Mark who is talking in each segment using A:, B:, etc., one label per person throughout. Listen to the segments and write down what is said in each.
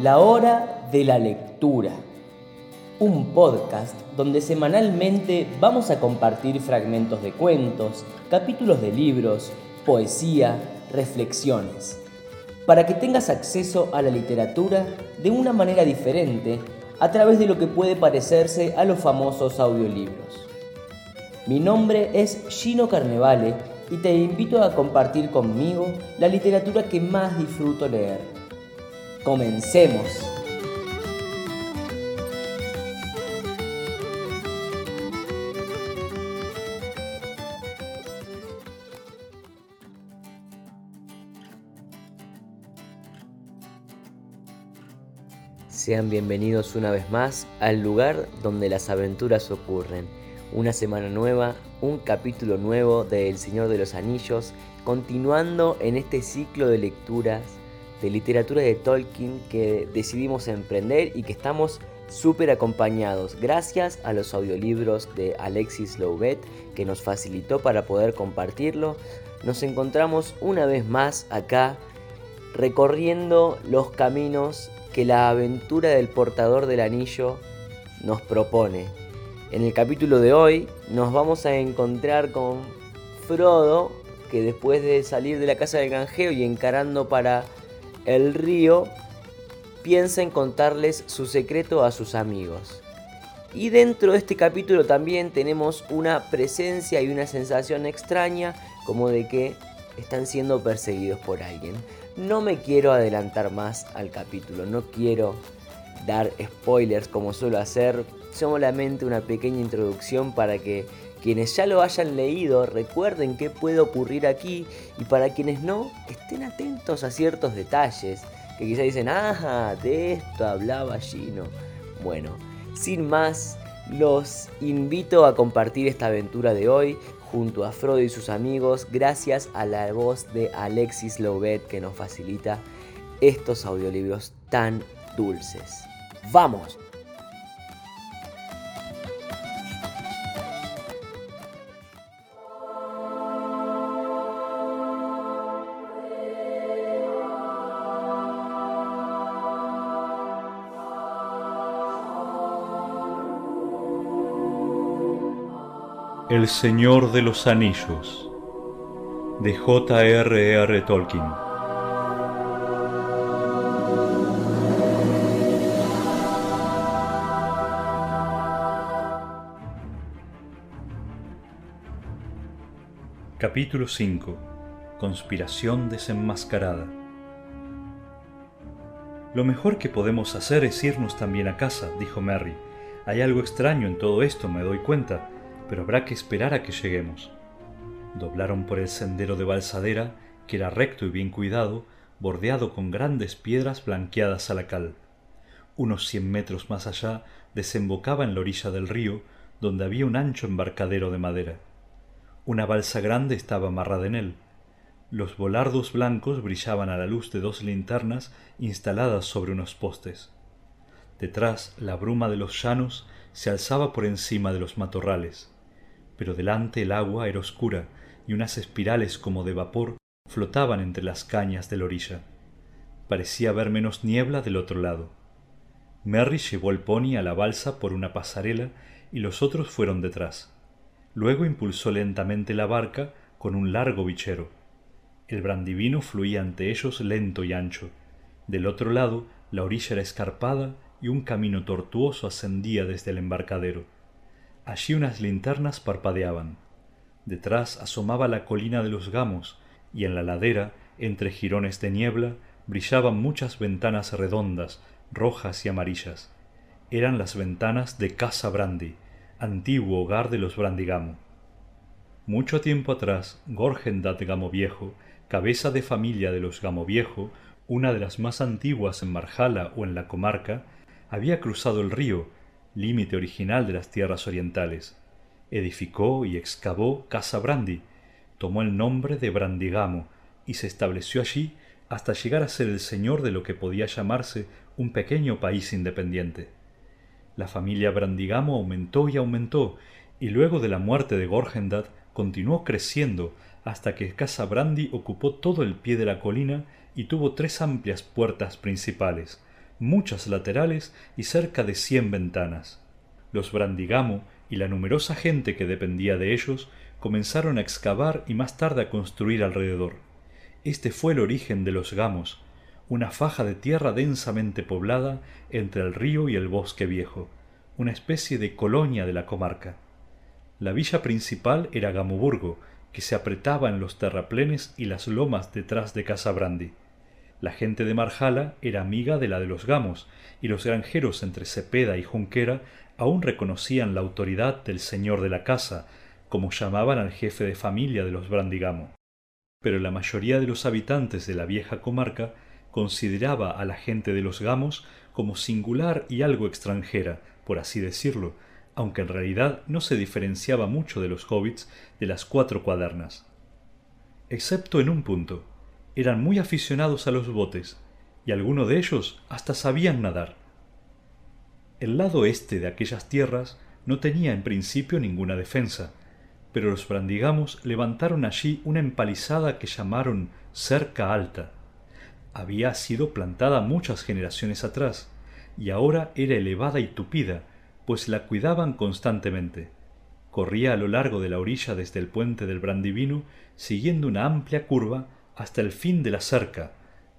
A: La hora de la lectura. Un podcast donde semanalmente vamos a compartir fragmentos de cuentos, capítulos de libros, poesía, reflexiones, para que tengas acceso a la literatura de una manera diferente a través de lo que puede parecerse a los famosos audiolibros. Mi nombre es Gino Carnevale y te invito a compartir conmigo la literatura que más disfruto leer. Comencemos. Sean bienvenidos una vez más al lugar donde las aventuras ocurren una semana nueva, un capítulo nuevo de El Señor de los Anillos, continuando en este ciclo de lecturas de literatura de Tolkien que decidimos emprender y que estamos súper acompañados gracias a los audiolibros de Alexis Louvet que nos facilitó para poder compartirlo. Nos encontramos una vez más acá recorriendo los caminos que la aventura del portador del anillo nos propone en el capítulo de hoy nos vamos a encontrar con Frodo, que después de salir de la casa del granjero y encarando para el río, piensa en contarles su secreto a sus amigos. Y dentro de este capítulo también tenemos una presencia y una sensación extraña como de que están siendo perseguidos por alguien. No me quiero adelantar más al capítulo, no quiero dar spoilers como suelo hacer, solamente una pequeña introducción para que quienes ya lo hayan leído recuerden qué puede ocurrir aquí y para quienes no estén atentos a ciertos detalles que quizá dicen, ah, de esto hablaba Gino. Bueno, sin más, los invito a compartir esta aventura de hoy junto a Frodo y sus amigos gracias a la voz de Alexis Louvet que nos facilita estos audiolibros tan dulces. ¡Vamos!
B: El Señor de los Anillos de J.R.R. Tolkien Capítulo 5 Conspiración desenmascarada Lo mejor que podemos hacer es irnos también a casa, dijo Merry. Hay algo extraño en todo esto, me doy cuenta pero habrá que esperar a que lleguemos. Doblaron por el sendero de balsadera, que era recto y bien cuidado, bordeado con grandes piedras blanqueadas a la cal. Unos cien metros más allá desembocaba en la orilla del río, donde había un ancho embarcadero de madera. Una balsa grande estaba amarrada en él. Los volardos blancos brillaban a la luz de dos linternas instaladas sobre unos postes. Detrás, la bruma de los llanos se alzaba por encima de los matorrales pero delante el agua era oscura y unas espirales como de vapor flotaban entre las cañas de la orilla. Parecía haber menos niebla del otro lado. Merry llevó el pony a la balsa por una pasarela y los otros fueron detrás. Luego impulsó lentamente la barca con un largo bichero. El brandivino fluía ante ellos lento y ancho. Del otro lado, la orilla era escarpada y un camino tortuoso ascendía desde el embarcadero. Allí unas linternas parpadeaban. Detrás asomaba la colina de los gamos, y en la ladera, entre jirones de niebla, brillaban muchas ventanas redondas, rojas y amarillas. Eran las ventanas de Casa Brandi, antiguo hogar de los Brandigamo. Mucho tiempo atrás, Gorgendad Gamo Viejo, cabeza de familia de los Gamo Viejo, una de las más antiguas en Marjala o en la comarca, había cruzado el río límite original de las tierras orientales. Edificó y excavó Casa Brandi, tomó el nombre de Brandigamo y se estableció allí hasta llegar a ser el señor de lo que podía llamarse un pequeño país independiente. La familia Brandigamo aumentó y aumentó, y luego de la muerte de Gorgendad continuó creciendo hasta que Casa Brandi ocupó todo el pie de la colina y tuvo tres amplias puertas principales, muchas laterales y cerca de cien ventanas. Los Brandigamo y la numerosa gente que dependía de ellos comenzaron a excavar y más tarde a construir alrededor. Este fue el origen de los Gamos, una faja de tierra densamente poblada entre el río y el bosque viejo, una especie de colonia de la comarca. La villa principal era Gamoburgo, que se apretaba en los terraplenes y las lomas detrás de Casabrandi. La gente de Marjala era amiga de la de los Gamos, y los granjeros entre Cepeda y Junquera aún reconocían la autoridad del señor de la casa, como llamaban al jefe de familia de los Brandigamo. Pero la mayoría de los habitantes de la vieja comarca consideraba a la gente de los Gamos como singular y algo extranjera, por así decirlo, aunque en realidad no se diferenciaba mucho de los hobbits de las cuatro cuadernas. Excepto en un punto, eran muy aficionados a los botes, y algunos de ellos hasta sabían nadar. El lado este de aquellas tierras no tenía en principio ninguna defensa, pero los brandigamos levantaron allí una empalizada que llamaron cerca alta. Había sido plantada muchas generaciones atrás, y ahora era elevada y tupida, pues la cuidaban constantemente. Corría a lo largo de la orilla desde el puente del Brandivino, siguiendo una amplia curva hasta el fin de la cerca,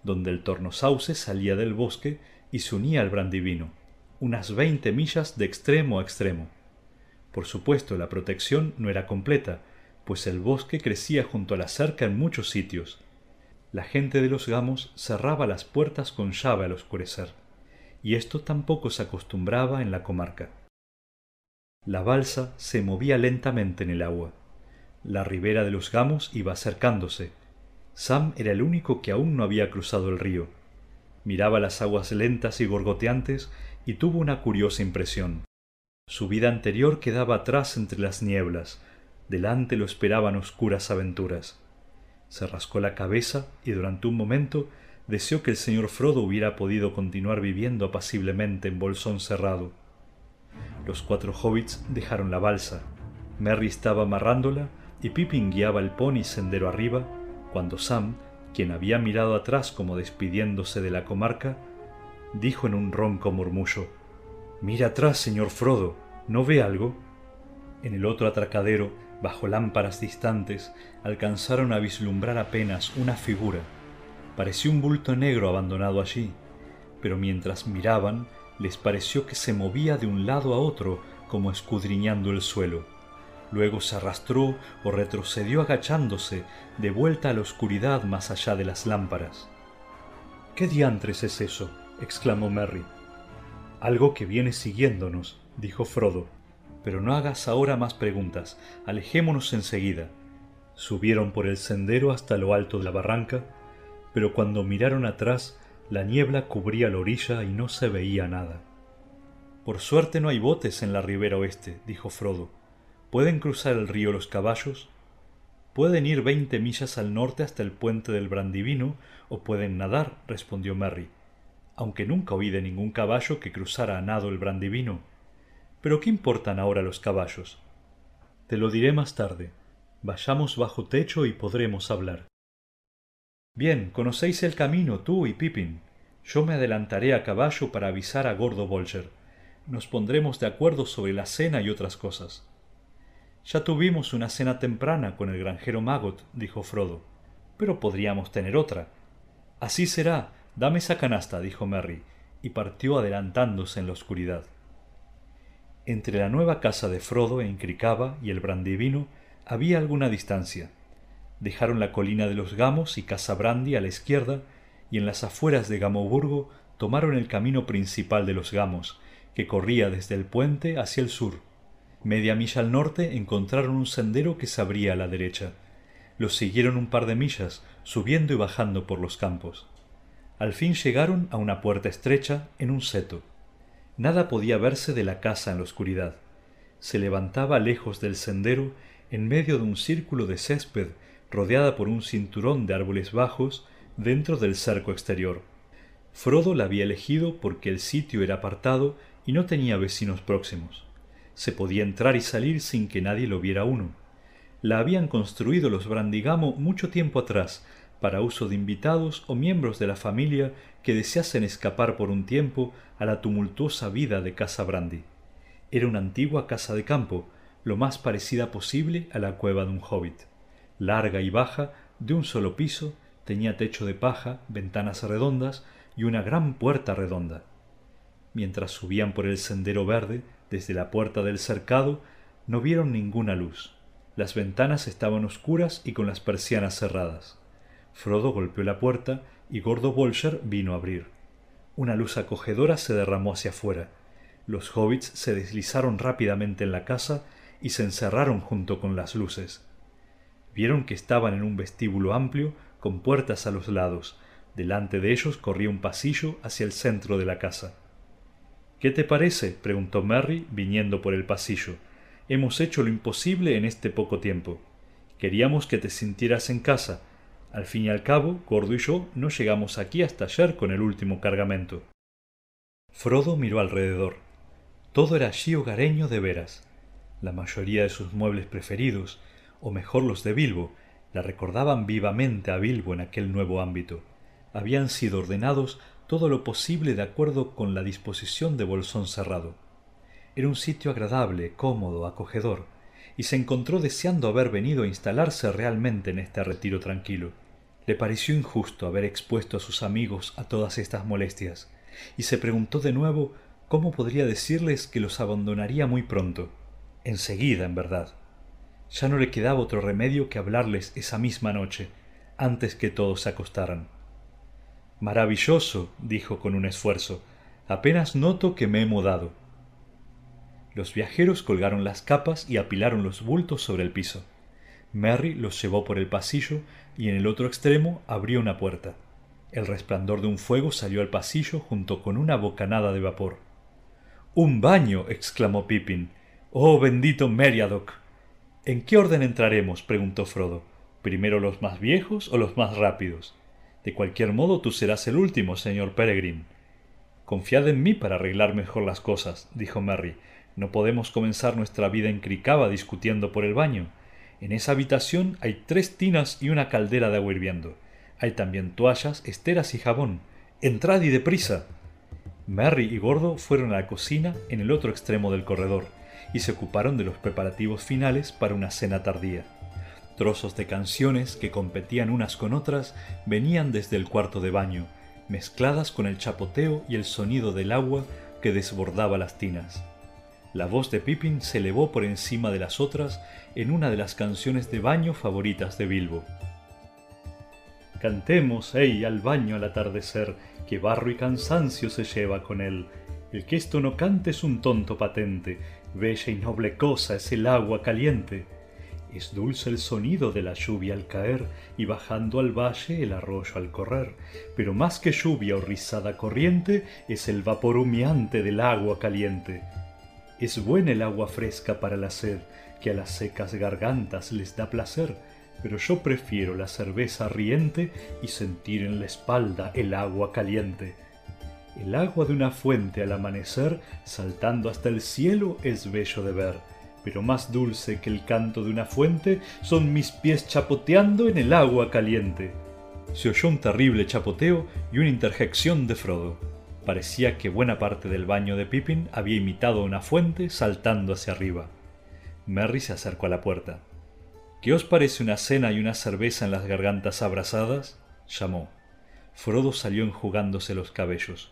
B: donde el tornosauce salía del bosque y se unía al Brandivino, unas veinte millas de extremo a extremo. Por supuesto, la protección no era completa, pues el bosque crecía junto a la cerca en muchos sitios. La gente de los gamos cerraba las puertas con llave al oscurecer, y esto tampoco se acostumbraba en la comarca. La balsa se movía lentamente en el agua. La ribera de los gamos iba acercándose. Sam era el único que aún no había cruzado el río. Miraba las aguas lentas y gorgoteantes y tuvo una curiosa impresión. Su vida anterior quedaba atrás entre las nieblas, delante lo esperaban oscuras aventuras. Se rascó la cabeza y durante un momento deseó que el señor Frodo hubiera podido continuar viviendo apaciblemente en Bolsón cerrado. Los cuatro hobbits dejaron la balsa. Merry estaba amarrándola y Pippin guiaba el pony sendero arriba, cuando Sam, quien había mirado atrás como despidiéndose de la comarca, dijo en un ronco murmullo Mira atrás, señor Frodo, ¿no ve algo? En el otro atracadero, bajo lámparas distantes, alcanzaron a vislumbrar apenas una figura. Parecía un bulto negro abandonado allí, pero mientras miraban les pareció que se movía de un lado a otro como escudriñando el suelo. Luego se arrastró o retrocedió agachándose de vuelta a la oscuridad más allá de las lámparas. ¿Qué diantres es eso? exclamó Merry. Algo que viene siguiéndonos, dijo Frodo. Pero no hagas ahora más preguntas, alejémonos enseguida. Subieron por el sendero hasta lo alto de la barranca, pero cuando miraron atrás, la niebla cubría la orilla y no se veía nada. Por suerte no hay botes en la ribera oeste, dijo Frodo. ¿Pueden cruzar el río los caballos? Pueden ir veinte millas al norte hasta el puente del Brandivino, o pueden nadar, respondió Merry aunque nunca oí de ningún caballo que cruzara a nado el Brandivino. Pero ¿qué importan ahora los caballos? Te lo diré más tarde. Vayamos bajo techo y podremos hablar. Bien, conocéis el camino tú y Pippin. Yo me adelantaré a caballo para avisar a Gordo Bolger. Nos pondremos de acuerdo sobre la cena y otras cosas. Ya tuvimos una cena temprana con el granjero Magot, dijo Frodo, pero podríamos tener otra. Así será, Dame esa canasta, dijo Merry, y partió adelantándose en la oscuridad. Entre la nueva casa de Frodo en Cricaba y el Brandivino había alguna distancia. Dejaron la colina de los Gamos y Casa Brandi a la izquierda, y en las afueras de Gamoburgo tomaron el camino principal de los Gamos, que corría desde el puente hacia el sur. Media milla al norte encontraron un sendero que se abría a la derecha. Los siguieron un par de millas, subiendo y bajando por los campos. Al fin llegaron a una puerta estrecha en un seto. Nada podía verse de la casa en la oscuridad. Se levantaba lejos del sendero, en medio de un círculo de césped, rodeada por un cinturón de árboles bajos, dentro del cerco exterior. Frodo la había elegido porque el sitio era apartado y no tenía vecinos próximos. Se podía entrar y salir sin que nadie lo viera uno. La habían construido los Brandigamo mucho tiempo atrás, para uso de invitados o miembros de la familia que deseasen escapar por un tiempo a la tumultuosa vida de Casa Brandy. Era una antigua casa de campo, lo más parecida posible a la cueva de un hobbit. Larga y baja, de un solo piso, tenía techo de paja, ventanas redondas y una gran puerta redonda. Mientras subían por el sendero verde, desde la puerta del cercado, no vieron ninguna luz. Las ventanas estaban oscuras y con las persianas cerradas. Frodo golpeó la puerta y Gordo Bolger vino a abrir. Una luz acogedora se derramó hacia afuera. Los hobbits se deslizaron rápidamente en la casa y se encerraron junto con las luces. Vieron que estaban en un vestíbulo amplio con puertas a los lados. Delante de ellos corría un pasillo hacia el centro de la casa. ¿Qué te parece? preguntó Merry viniendo por el pasillo. Hemos hecho lo imposible en este poco tiempo. Queríamos que te sintieras en casa. Al fin y al cabo, Gordo y yo no llegamos aquí hasta ayer con el último cargamento. Frodo miró alrededor. Todo era allí hogareño de veras. La mayoría de sus muebles preferidos, o mejor los de Bilbo, la recordaban vivamente a Bilbo en aquel nuevo ámbito. Habían sido ordenados todo lo posible de acuerdo con la disposición de Bolsón Cerrado. Era un sitio agradable, cómodo, acogedor, y se encontró deseando haber venido a instalarse realmente en este retiro tranquilo. Le pareció injusto haber expuesto a sus amigos a todas estas molestias, y se preguntó de nuevo cómo podría decirles que los abandonaría muy pronto enseguida, en verdad. Ya no le quedaba otro remedio que hablarles esa misma noche, antes que todos se acostaran. Maravilloso, dijo con un esfuerzo. Apenas noto que me he mudado. Los viajeros colgaron las capas y apilaron los bultos sobre el piso. Merry los llevó por el pasillo y en el otro extremo abrió una puerta. El resplandor de un fuego salió al pasillo junto con una bocanada de vapor. Un baño. exclamó Pippin. Oh bendito Meriadoc. ¿En qué orden entraremos? preguntó Frodo. ¿Primero los más viejos o los más rápidos? De cualquier modo tú serás el último, señor Peregrin. Confiad en mí para arreglar mejor las cosas, dijo Merry. No podemos comenzar nuestra vida en Cricaba discutiendo por el baño. En esa habitación hay tres tinas y una caldera de agua hirviendo. Hay también toallas, esteras y jabón. Entrad y deprisa. Merry y Gordo fueron a la cocina en el otro extremo del corredor y se ocuparon de los preparativos finales para una cena tardía. Trozos de canciones que competían unas con otras venían desde el cuarto de baño, mezcladas con el chapoteo y el sonido del agua que desbordaba las tinas. La voz de Pippin se elevó por encima de las otras en una de las canciones de baño favoritas de Bilbo. Cantemos, ey, al baño al atardecer, que barro y cansancio se lleva con él. El que esto no cante es un tonto patente, Bella y noble cosa es el agua caliente. Es dulce el sonido de la lluvia al caer y bajando al valle el arroyo al correr, pero más que lluvia o rizada corriente es el vapor humeante del agua caliente. Es buena el agua fresca para la sed, que a las secas gargantas les da placer, pero yo prefiero la cerveza riente y sentir en la espalda el agua caliente. El agua de una fuente al amanecer, saltando hasta el cielo, es bello de ver, pero más dulce que el canto de una fuente son mis pies chapoteando en el agua caliente. Se oyó un terrible chapoteo y una interjección de Frodo. Parecía que buena parte del baño de Pippin había imitado una fuente saltando hacia arriba. Merry se acercó a la puerta. ¿Qué os parece una cena y una cerveza en las gargantas abrasadas? llamó. Frodo salió enjugándose los cabellos.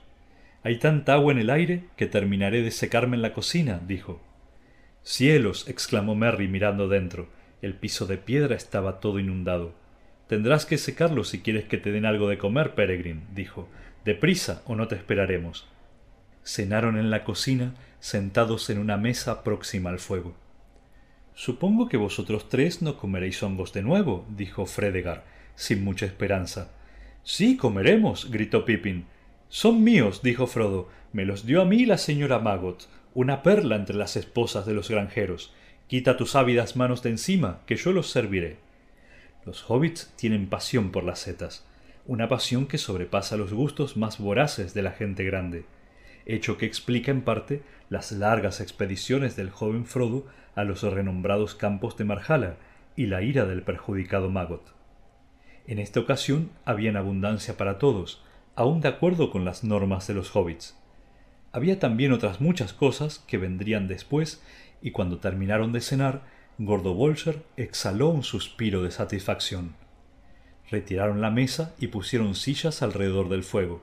B: Hay tanta agua en el aire que terminaré de secarme en la cocina, dijo. Cielos. exclamó Merry mirando dentro. El piso de piedra estaba todo inundado. Tendrás que secarlo si quieres que te den algo de comer, Peregrin, dijo. Deprisa o no te esperaremos. Cenaron en la cocina, sentados en una mesa próxima al fuego. Supongo que vosotros tres no comeréis hongos de nuevo, dijo Fredegar, sin mucha esperanza. Sí, comeremos, gritó Pippin. Son míos, dijo Frodo. Me los dio a mí la señora Maggot, una perla entre las esposas de los granjeros. Quita tus ávidas manos de encima, que yo los serviré. Los hobbits tienen pasión por las setas, una pasión que sobrepasa los gustos más voraces de la gente grande, hecho que explica en parte las largas expediciones del joven Frodo a los renombrados campos de Marjala y la ira del perjudicado Maggot. En esta ocasión había en abundancia para todos, aun de acuerdo con las normas de los hobbits. Había también otras muchas cosas que vendrían después, y cuando terminaron de cenar, Gordo Bolger exhaló un suspiro de satisfacción. Retiraron la mesa y pusieron sillas alrededor del fuego.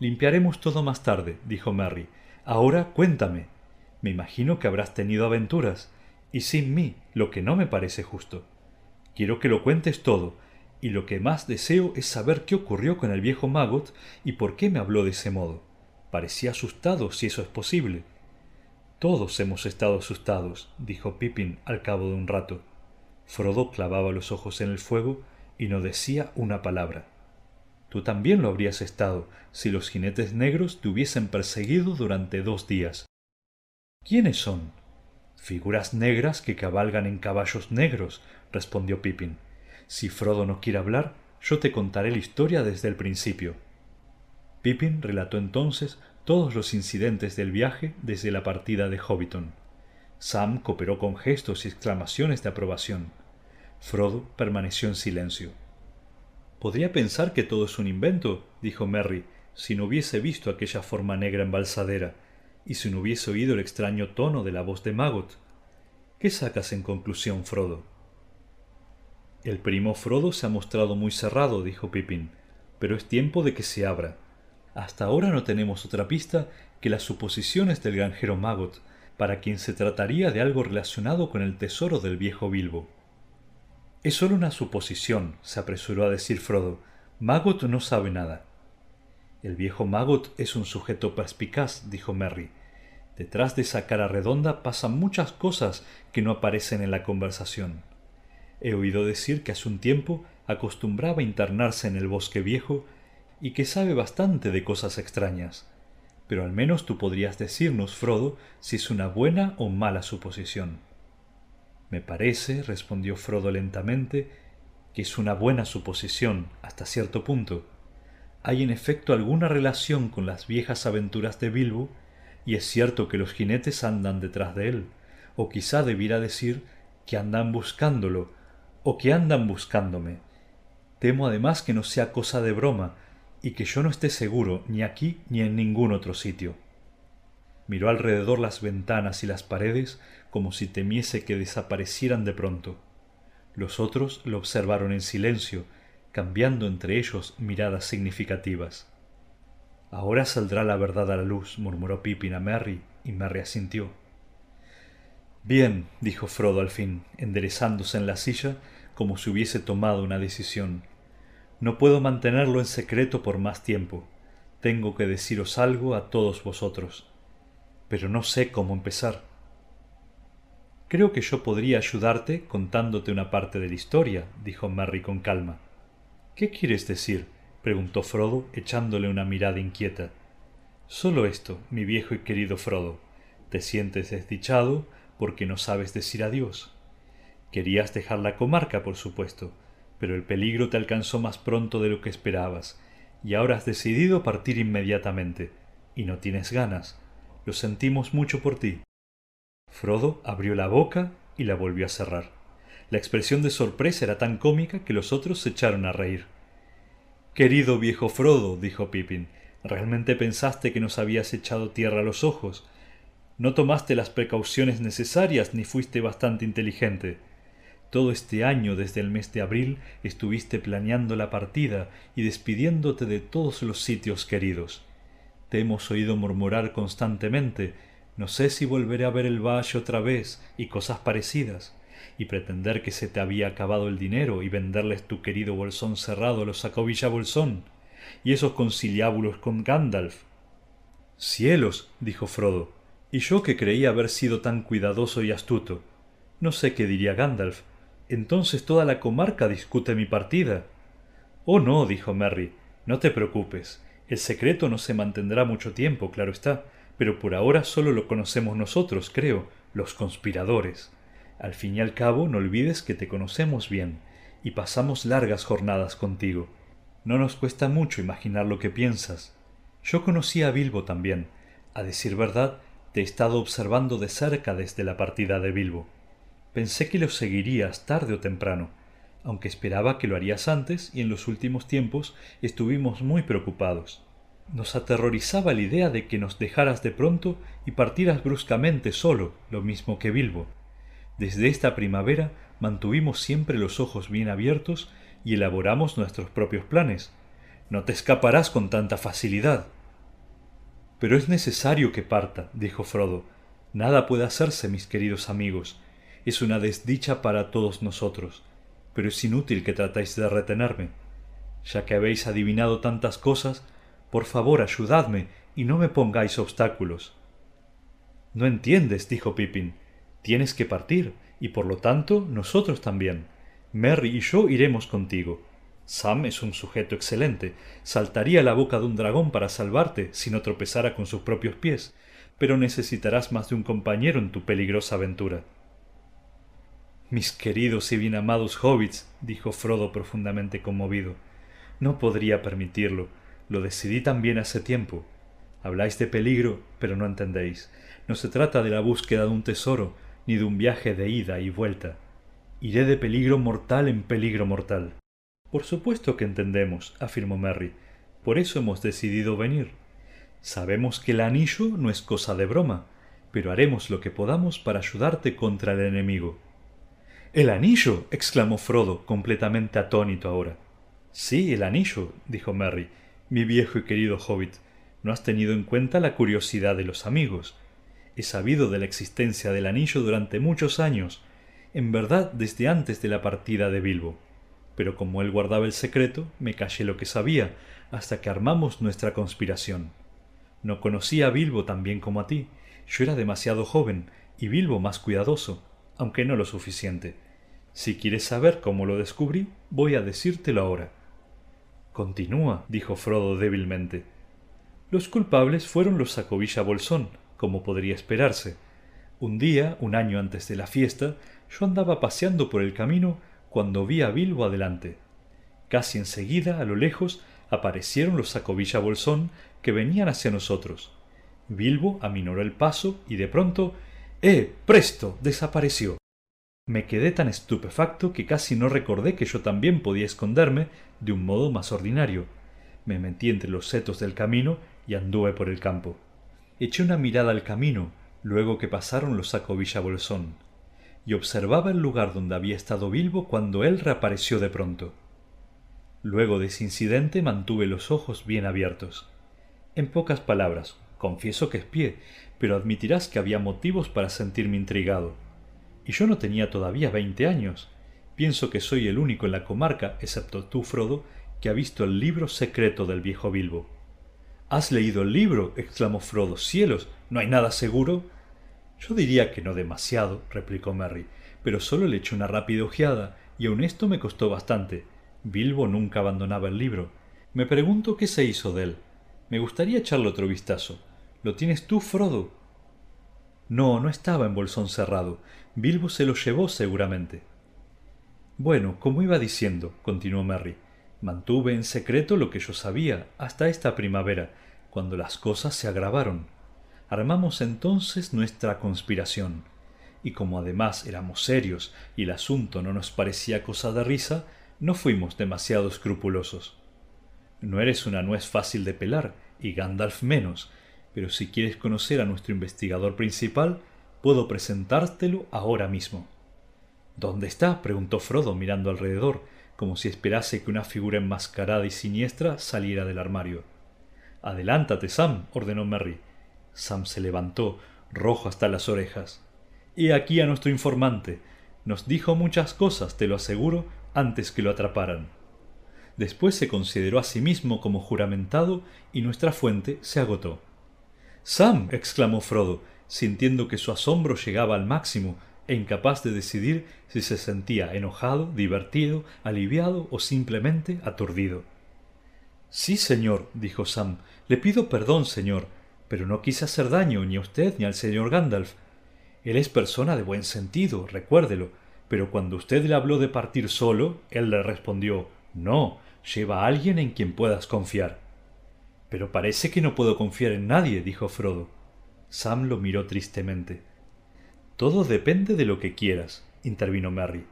B: Limpiaremos todo más tarde, dijo Merry. Ahora cuéntame. Me imagino que habrás tenido aventuras, y sin mí, lo que no me parece justo. Quiero que lo cuentes todo, y lo que más deseo es saber qué ocurrió con el viejo Magot y por qué me habló de ese modo. Parecía asustado, si eso es posible. Todos hemos estado asustados, dijo Pippin al cabo de un rato. Frodo clavaba los ojos en el fuego y no decía una palabra. Tú también lo habrías estado si los jinetes negros te hubiesen perseguido durante dos días. ¿Quiénes son? Figuras negras que cabalgan en caballos negros, respondió Pippin. Si Frodo no quiere hablar, yo te contaré la historia desde el principio. Pippin relató entonces todos los incidentes del viaje desde la partida de Hobbiton. Sam cooperó con gestos y exclamaciones de aprobación. Frodo permaneció en silencio. Podría pensar que todo es un invento, dijo Merry, si no hubiese visto aquella forma negra embalsadera, y si no hubiese oído el extraño tono de la voz de Magot. ¿Qué sacas en conclusión, Frodo? El primo Frodo se ha mostrado muy cerrado, dijo Pippin, pero es tiempo de que se abra. Hasta ahora no tenemos otra pista que las suposiciones del granjero Magot, para quien se trataría de algo relacionado con el tesoro del viejo Bilbo. Es solo una suposición, se apresuró a decir Frodo. Magot no sabe nada. El viejo Magot es un sujeto perspicaz, dijo Merry. Detrás de esa cara redonda pasan muchas cosas que no aparecen en la conversación. He oído decir que hace un tiempo acostumbraba internarse en el bosque viejo y que sabe bastante de cosas extrañas. Pero al menos tú podrías decirnos, Frodo, si es una buena o mala suposición. Me parece, respondió Frodo lentamente, que es una buena suposición hasta cierto punto. Hay en efecto alguna relación con las viejas aventuras de Bilbo, y es cierto que los jinetes andan detrás de él, o quizá debiera decir que andan buscándolo, o que andan buscándome. Temo además que no sea cosa de broma, y que yo no esté seguro ni aquí ni en ningún otro sitio. Miró alrededor las ventanas y las paredes como si temiese que desaparecieran de pronto. Los otros lo observaron en silencio, cambiando entre ellos miradas significativas. Ahora saldrá la verdad a la luz, murmuró Pippin a Merry, y Merry asintió. Bien, dijo Frodo al fin, enderezándose en la silla como si hubiese tomado una decisión. No puedo mantenerlo en secreto por más tiempo. Tengo que deciros algo a todos vosotros. Pero no sé cómo empezar. Creo que yo podría ayudarte contándote una parte de la historia, dijo Merry con calma. ¿Qué quieres decir? preguntó Frodo, echándole una mirada inquieta. Solo esto, mi viejo y querido Frodo. Te sientes desdichado porque no sabes decir adiós. Querías dejar la comarca, por supuesto, pero el peligro te alcanzó más pronto de lo que esperabas, y ahora has decidido partir inmediatamente, y no tienes ganas. Lo sentimos mucho por ti. Frodo abrió la boca y la volvió a cerrar. La expresión de sorpresa era tan cómica que los otros se echaron a reír. Querido viejo Frodo, dijo Pippin, ¿realmente pensaste que nos habías echado tierra a los ojos? No tomaste las precauciones necesarias ni fuiste bastante inteligente. Todo este año, desde el mes de abril, estuviste planeando la partida y despidiéndote de todos los sitios queridos. Te hemos oído murmurar constantemente no sé si volveré a ver el valle otra vez y cosas parecidas, y pretender que se te había acabado el dinero y venderles tu querido bolsón cerrado lo sacó Bolsón, y esos conciliábulos con Gandalf. Cielos, dijo Frodo, y yo que creía haber sido tan cuidadoso y astuto. No sé qué diría Gandalf. Entonces toda la comarca discute mi partida. Oh no, dijo Merry, no te preocupes. El secreto no se mantendrá mucho tiempo, claro está pero por ahora solo lo conocemos nosotros, creo, los conspiradores. Al fin y al cabo, no olvides que te conocemos bien, y pasamos largas jornadas contigo. No nos cuesta mucho imaginar lo que piensas. Yo conocí a Bilbo también. A decir verdad, te he estado observando de cerca desde la partida de Bilbo. Pensé que lo seguirías tarde o temprano. aunque esperaba que lo harías antes y en los últimos tiempos estuvimos muy preocupados. Nos aterrorizaba la idea de que nos dejaras de pronto y partieras bruscamente solo, lo mismo que Bilbo. Desde esta primavera mantuvimos siempre los ojos bien abiertos y elaboramos nuestros propios planes. No te escaparás con tanta facilidad. Pero es necesario que parta, dijo Frodo. Nada puede hacerse, mis queridos amigos. Es una desdicha para todos nosotros, pero es inútil que tratéis de retenerme. Ya que habéis adivinado tantas cosas, por favor ayudadme y no me pongáis obstáculos. No entiendes, dijo Pippin. Tienes que partir, y por lo tanto nosotros también. Merry y yo iremos contigo. Sam es un sujeto excelente. Saltaría la boca de un dragón para salvarte si no tropezara con sus propios pies, pero necesitarás más de un compañero en tu peligrosa aventura. Mis queridos y bien amados hobbits, dijo Frodo profundamente conmovido, no podría permitirlo. Lo decidí también hace tiempo. Habláis de peligro, pero no entendéis. No se trata de la búsqueda de un tesoro, ni de un viaje de ida y vuelta. Iré de peligro mortal en peligro mortal. Por supuesto que entendemos, afirmó Merry. Por eso hemos decidido venir. Sabemos que el anillo no es cosa de broma, pero haremos lo que podamos para ayudarte contra el enemigo. ¿El anillo? exclamó Frodo, completamente atónito ahora. Sí, el anillo, dijo Merry, mi viejo y querido hobbit. No has tenido en cuenta la curiosidad de los amigos. He sabido de la existencia del anillo durante muchos años, en verdad desde antes de la partida de Bilbo. Pero como él guardaba el secreto, me callé lo que sabía, hasta que armamos nuestra conspiración. No conocía a Bilbo tan bien como a ti. Yo era demasiado joven, y Bilbo más cuidadoso, aunque no lo suficiente. Si quieres saber cómo lo descubrí, voy a decírtelo ahora. Continúa, dijo Frodo débilmente. Los culpables fueron los Sacobilla Bolsón, como podría esperarse. Un día, un año antes de la fiesta, yo andaba paseando por el camino cuando vi a Bilbo adelante. Casi enseguida, a lo lejos, aparecieron los Sacobilla Bolsón que venían hacia nosotros. Bilbo aminoró el paso y de pronto ¡Eh! presto. desapareció. Me quedé tan estupefacto que casi no recordé que yo también podía esconderme de un modo más ordinario. Me metí entre los setos del camino y anduve por el campo. Eché una mirada al camino, luego que pasaron los Bolsón, y observaba el lugar donde había estado Bilbo cuando él reapareció de pronto. Luego de ese incidente mantuve los ojos bien abiertos. En pocas palabras, confieso que espié, pero admitirás que había motivos para sentirme intrigado y yo no tenía todavía veinte años. Pienso que soy el único en la comarca, excepto tú, Frodo, que ha visto el libro secreto del viejo Bilbo. ¿Has leído el libro? exclamó Frodo. Cielos, ¿no hay nada seguro? Yo diría que no demasiado, replicó Merry, pero solo le eché una rápida ojeada, y aun esto me costó bastante. Bilbo nunca abandonaba el libro. Me pregunto qué se hizo de él. Me gustaría echarle otro vistazo. ¿Lo tienes tú, Frodo? No, no estaba en bolsón cerrado. Bilbo se lo llevó seguramente. Bueno, como iba diciendo, continuó Merry, mantuve en secreto lo que yo sabía hasta esta primavera, cuando las cosas se agravaron. Armamos entonces nuestra conspiración. Y como además éramos serios y el asunto no nos parecía cosa de risa, no fuimos demasiado escrupulosos. No eres una nuez fácil de pelar, y Gandalf menos, pero si quieres conocer a nuestro investigador principal, puedo presentártelo ahora mismo. ¿Dónde está? preguntó Frodo mirando alrededor, como si esperase que una figura enmascarada y siniestra saliera del armario. Adelántate, Sam, ordenó Merry. Sam se levantó, rojo hasta las orejas. He aquí a nuestro informante. Nos dijo muchas cosas, te lo aseguro, antes que lo atraparan. Después se consideró a sí mismo como juramentado y nuestra fuente se agotó. Sam. exclamó Frodo, sintiendo que su asombro llegaba al máximo e incapaz de decidir si se sentía enojado, divertido, aliviado o simplemente aturdido. Sí, señor, dijo Sam. Le pido perdón, señor, pero no quise hacer daño ni a usted ni al señor Gandalf. Él es persona de buen sentido, recuérdelo, pero cuando usted le habló de partir solo, él le respondió No, lleva a alguien en quien puedas confiar. Pero parece que no puedo confiar en nadie, dijo Frodo. Sam lo miró tristemente. Todo depende de lo que quieras, intervino Merry.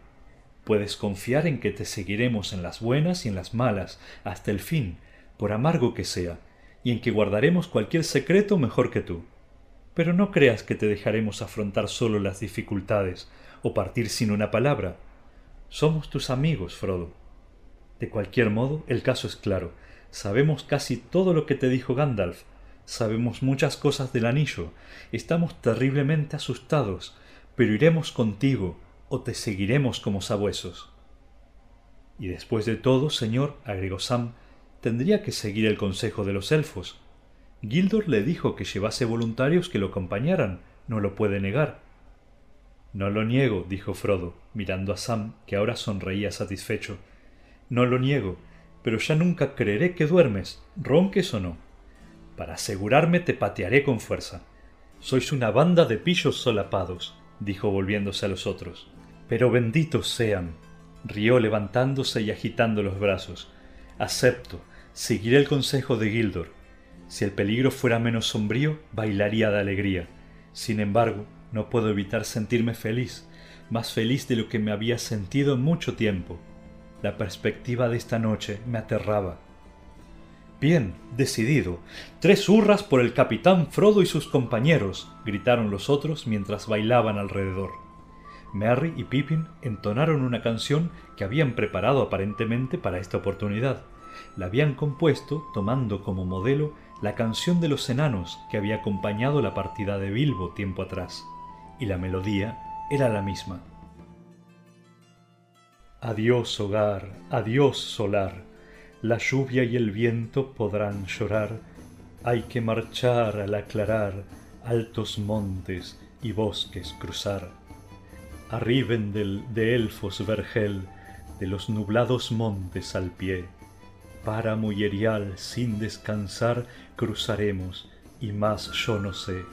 B: Puedes confiar en que te seguiremos en las buenas y en las malas, hasta el fin, por amargo que sea, y en que guardaremos cualquier secreto mejor que tú. Pero no creas que te dejaremos afrontar solo las dificultades, o partir sin una palabra. Somos tus amigos, Frodo. De cualquier modo, el caso es claro. Sabemos casi todo lo que te dijo Gandalf. Sabemos muchas cosas del anillo. Estamos terriblemente asustados, pero iremos contigo, o te seguiremos como sabuesos. Y después de todo, señor, agregó Sam, tendría que seguir el consejo de los elfos. Gildor le dijo que llevase voluntarios que lo acompañaran, no lo puede negar. No lo niego, dijo Frodo, mirando a Sam, que ahora sonreía satisfecho. No lo niego, pero ya nunca creeré que duermes, ronques o no. Para asegurarme te patearé con fuerza. Sois una banda de pillos solapados, dijo volviéndose a los otros. Pero benditos sean, rió levantándose y agitando los brazos. Acepto, seguiré el consejo de Gildor. Si el peligro fuera menos sombrío, bailaría de alegría. Sin embargo, no puedo evitar sentirme feliz, más feliz de lo que me había sentido en mucho tiempo. La perspectiva de esta noche me aterraba. Bien, decidido. Tres hurras por el capitán Frodo y sus compañeros, gritaron los otros mientras bailaban alrededor. Merry y Pippin entonaron una canción que habían preparado aparentemente para esta oportunidad. La habían compuesto tomando como modelo la canción de los enanos que había acompañado la partida de Bilbo tiempo atrás, y la melodía era la misma. Adiós hogar, adiós solar, la lluvia y el viento podrán llorar, hay que marchar al aclarar, altos montes y bosques cruzar. Arriben del, de elfos vergel, de los nublados montes al pie, páramo y erial sin descansar cruzaremos, y más yo no sé.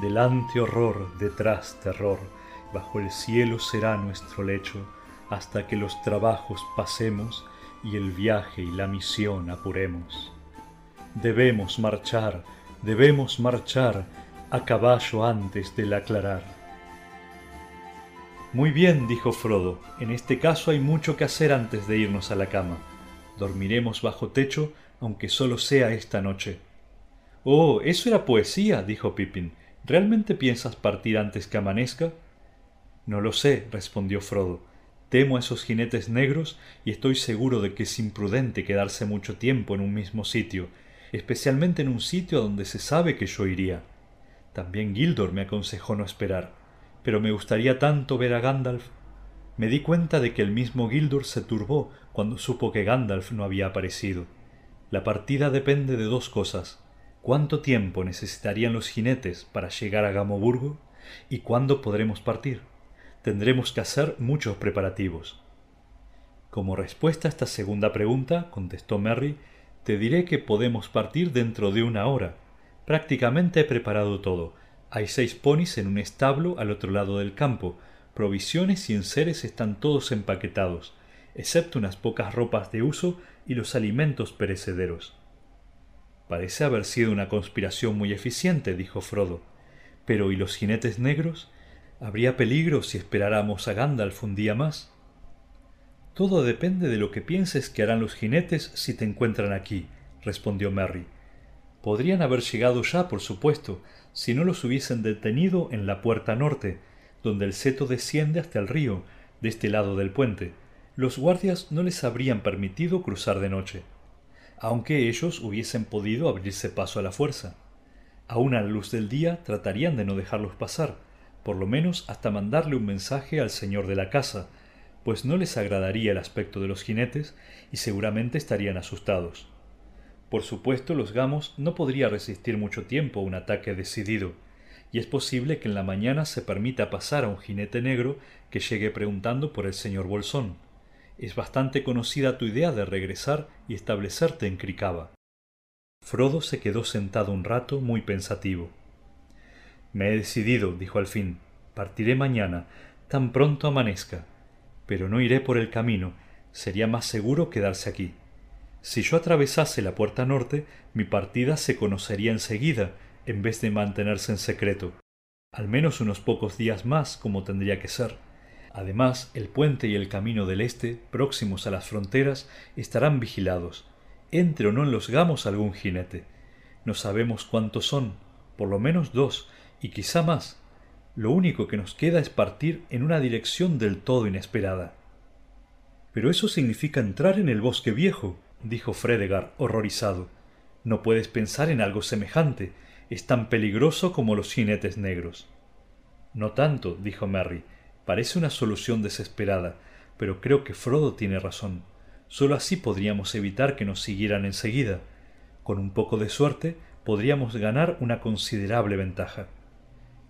B: Delante horror, detrás terror, bajo el cielo será nuestro lecho, hasta que los trabajos pasemos y el viaje y la misión apuremos. Debemos marchar, debemos marchar a caballo antes del aclarar. Muy bien, dijo Frodo, en este caso hay mucho que hacer antes de irnos a la cama. Dormiremos bajo techo, aunque solo sea esta noche. Oh, eso era poesía, dijo Pippin. ¿Realmente piensas partir antes que amanezca? No lo sé, respondió Frodo. Temo a esos jinetes negros y estoy seguro de que es imprudente quedarse mucho tiempo en un mismo sitio, especialmente en un sitio donde se sabe que yo iría. También Gildor me aconsejó no esperar, pero me gustaría tanto ver a Gandalf. Me di cuenta de que el mismo Gildor se turbó cuando supo que Gandalf no había aparecido. La partida depende de dos cosas cuánto tiempo necesitarían los jinetes para llegar a Gamoburgo y cuándo podremos partir tendremos que hacer muchos preparativos. Como respuesta a esta segunda pregunta, contestó Merry, te diré que podemos partir dentro de una hora. Prácticamente he preparado todo. Hay seis ponis en un establo al otro lado del campo. Provisiones y enseres están todos empaquetados, excepto unas pocas ropas de uso y los alimentos perecederos. Parece haber sido una conspiración muy eficiente, dijo Frodo. Pero ¿y los jinetes negros? ¿Habría peligro si esperáramos a Gandalf un día más? Todo depende de lo que pienses que harán los jinetes si te encuentran aquí, respondió Merry. Podrían haber llegado ya, por supuesto, si no los hubiesen detenido en la puerta norte, donde el seto desciende hasta el río, de este lado del puente. Los guardias no les habrían permitido cruzar de noche, aunque ellos hubiesen podido abrirse paso a la fuerza. Aún a la luz del día tratarían de no dejarlos pasar, por lo menos hasta mandarle un mensaje al señor de la casa, pues no les agradaría el aspecto de los jinetes y seguramente estarían asustados. Por supuesto, los gamos no podría resistir mucho tiempo un ataque decidido, y es posible que en la mañana se permita pasar a un jinete negro que llegue preguntando por el señor Bolsón. Es bastante conocida tu idea de regresar y establecerte en Cricaba. Frodo se quedó sentado un rato muy pensativo. Me he decidido, dijo al fin. Partiré mañana, tan pronto amanezca. Pero no iré por el camino. Sería más seguro quedarse aquí. Si yo atravesase la puerta norte, mi partida se conocería enseguida, en vez de mantenerse en secreto. Al menos unos pocos días más, como tendría que ser. Además, el puente y el camino del este, próximos a las fronteras, estarán vigilados. Entre o no en los gamos algún jinete. No sabemos cuántos son, por lo menos dos, y quizá más. Lo único que nos queda es partir en una dirección del todo inesperada. Pero eso significa entrar en el bosque viejo, dijo Fredegar, horrorizado. No puedes pensar en algo semejante. Es tan peligroso como los jinetes negros. No tanto, dijo Merry. Parece una solución desesperada, pero creo que Frodo tiene razón. Solo así podríamos evitar que nos siguieran enseguida. Con un poco de suerte podríamos ganar una considerable ventaja.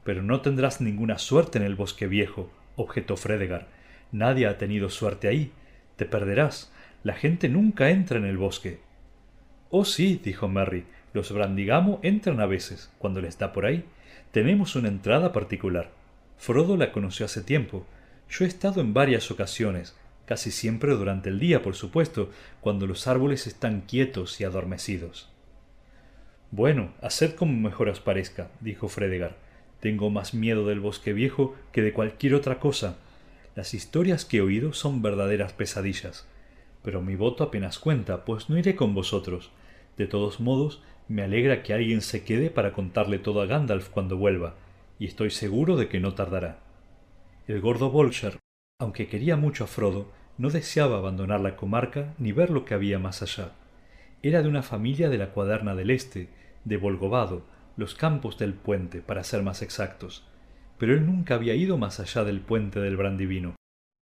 B: Pero no tendrás ninguna suerte en el bosque viejo, objetó Fredegar. Nadie ha tenido suerte ahí. Te perderás. La gente nunca entra en el bosque. Oh sí, dijo Merry. Los Brandigamo entran a veces, cuando les da por ahí. Tenemos una entrada particular. Frodo la conoció hace tiempo. Yo he estado en varias ocasiones, casi siempre durante el día, por supuesto, cuando los árboles están quietos y adormecidos. Bueno, haced como mejor os parezca, dijo Fredegar. Tengo más miedo del bosque viejo que de cualquier otra cosa. Las historias que he oído son verdaderas pesadillas. Pero mi voto apenas cuenta, pues no iré con vosotros. De todos modos, me alegra que alguien se quede para contarle todo a Gandalf cuando vuelva, y estoy seguro de que no tardará. El gordo Bolger, aunque quería mucho a Frodo, no deseaba abandonar la comarca ni ver lo que había más allá. Era de una familia de la Cuaderna del Este, de Volgovado, los campos del puente, para ser más exactos, pero él nunca había ido más allá del puente del Brandivino.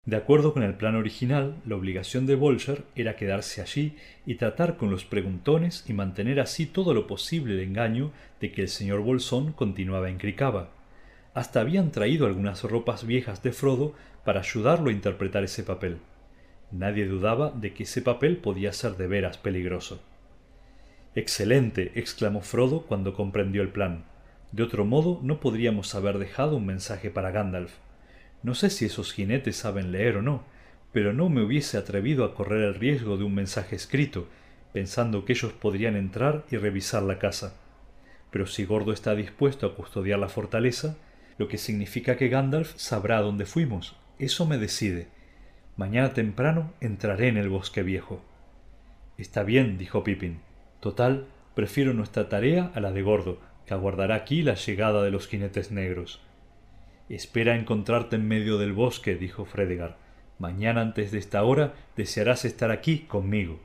B: De acuerdo con el plan original, la obligación de Bolger era quedarse allí y tratar con los preguntones y mantener así todo lo posible el engaño de que el señor Bolsón continuaba en Cricaba. Hasta habían traído algunas ropas viejas de Frodo para ayudarlo a interpretar ese papel. Nadie dudaba de que ese papel podía ser de veras peligroso. Excelente, exclamó Frodo cuando comprendió el plan. De otro modo no podríamos haber dejado un mensaje para Gandalf. No sé si esos jinetes saben leer o no, pero no me hubiese atrevido a correr el riesgo de un mensaje escrito, pensando que ellos podrían entrar y revisar la casa. Pero si Gordo está dispuesto a custodiar la fortaleza, lo que significa que Gandalf sabrá dónde fuimos. Eso me decide. Mañana temprano entraré en el bosque viejo. Está bien, dijo Pippin. Total, prefiero nuestra tarea a la de Gordo, que aguardará aquí la llegada de los jinetes negros. Espera encontrarte en medio del bosque, dijo Fredegar. Mañana antes de esta hora desearás estar aquí conmigo.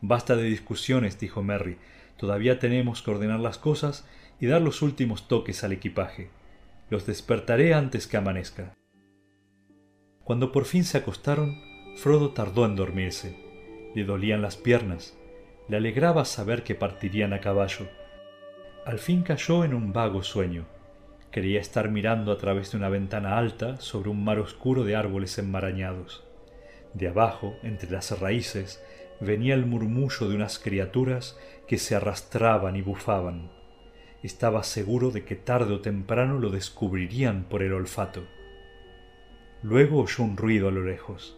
B: Basta de discusiones, dijo Merry. Todavía tenemos que ordenar las cosas y dar los últimos toques al equipaje. Los despertaré antes que amanezca. Cuando por fin se acostaron, Frodo tardó en dormirse. Le dolían las piernas. Le alegraba saber que partirían a caballo. Al fin cayó en un vago sueño Quería estar mirando a través de una ventana alta sobre un mar oscuro de árboles enmarañados. De abajo, entre las raíces, venía el murmullo de unas criaturas que se arrastraban y bufaban. Estaba seguro de que tarde o temprano lo descubrirían por el olfato. Luego oyó un ruido a lo lejos.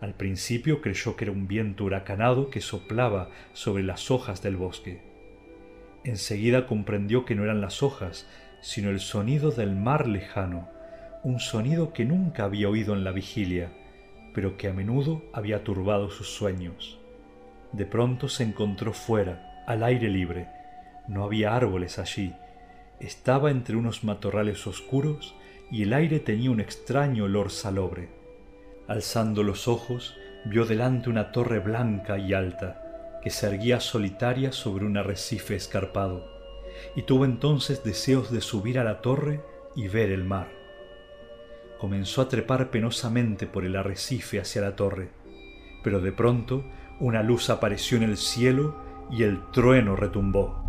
B: Al principio creyó que era un viento huracanado que soplaba sobre las hojas del bosque. Enseguida comprendió que no eran las hojas, sino el sonido del mar lejano, un sonido que nunca había oído en la vigilia, pero que a menudo había turbado sus sueños. De pronto se encontró fuera, al aire libre. No había árboles allí. Estaba entre unos matorrales oscuros y el aire tenía un extraño olor salobre. Alzando los ojos, vio delante una torre blanca y alta, que se erguía solitaria sobre un arrecife escarpado y tuvo entonces deseos de subir a la torre y ver el mar. Comenzó a trepar penosamente por el arrecife hacia la torre, pero de pronto una luz apareció en el cielo y el trueno retumbó.